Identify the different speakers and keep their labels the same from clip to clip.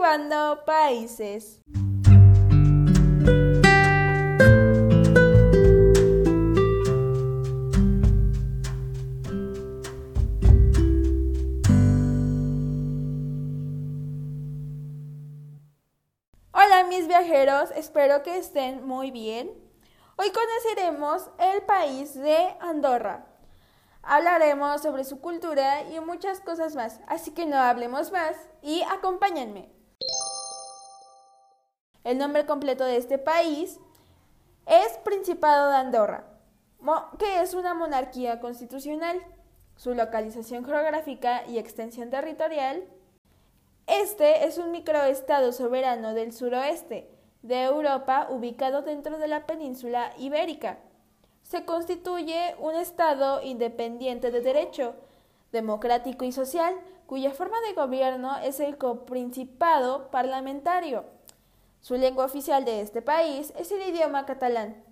Speaker 1: Cultivando Países. Hola mis viajeros, espero que estén muy bien. Hoy conoceremos el país de Andorra. Hablaremos sobre su cultura y muchas cosas más, así que no hablemos más y acompáñenme. El nombre completo de este país es Principado de Andorra, que es una monarquía constitucional. Su localización geográfica y extensión territorial. Este es un microestado soberano del suroeste de Europa ubicado dentro de la península ibérica se constituye un Estado independiente de derecho, democrático y social, cuya forma de gobierno es el coprincipado parlamentario. Su lengua oficial de este país es el idioma catalán.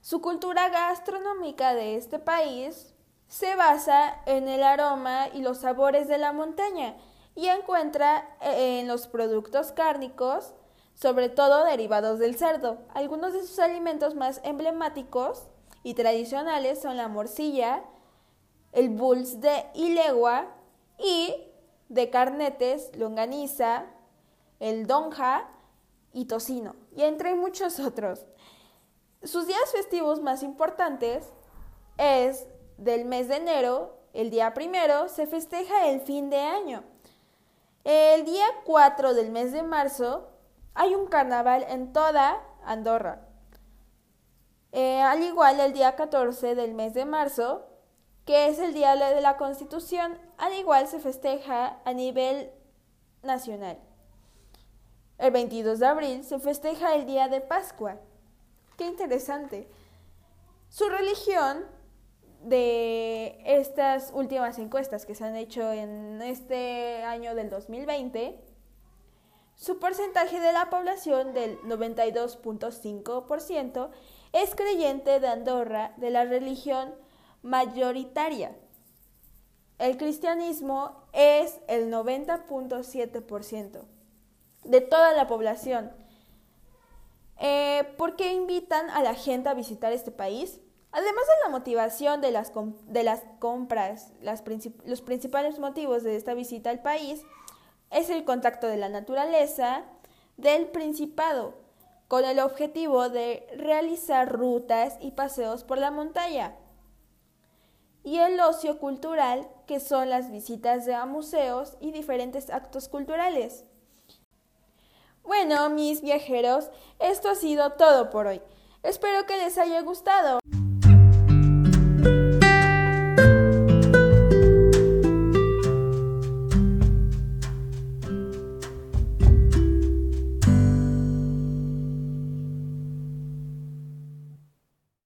Speaker 1: Su cultura gastronómica de este país se basa en el aroma y los sabores de la montaña y encuentra en los productos cárnicos, sobre todo derivados del cerdo. Algunos de sus alimentos más emblemáticos y tradicionales son la morcilla, el bulls de ilegua y de carnetes, longaniza, el donja y tocino, y entre muchos otros. Sus días festivos más importantes es del mes de enero, el día primero, se festeja el fin de año. El día 4 del mes de marzo hay un carnaval en toda Andorra. Eh, al igual el día 14 del mes de marzo, que es el día de la Constitución, al igual se festeja a nivel nacional. El 22 de abril se festeja el día de Pascua. Qué interesante. Su religión de estas últimas encuestas que se han hecho en este año del 2020, su porcentaje de la población del 92.5% es creyente de Andorra de la religión mayoritaria. El cristianismo es el 90.7% de toda la población. Eh, ¿Por qué invitan a la gente a visitar este país? Además de la motivación de las, de las compras, los principales motivos de esta visita al país es el contacto de la naturaleza del Principado, con el objetivo de realizar rutas y paseos por la montaña, y el ocio cultural, que son las visitas a museos y diferentes actos culturales. Bueno, mis viajeros, esto ha sido todo por hoy. Espero que les haya gustado.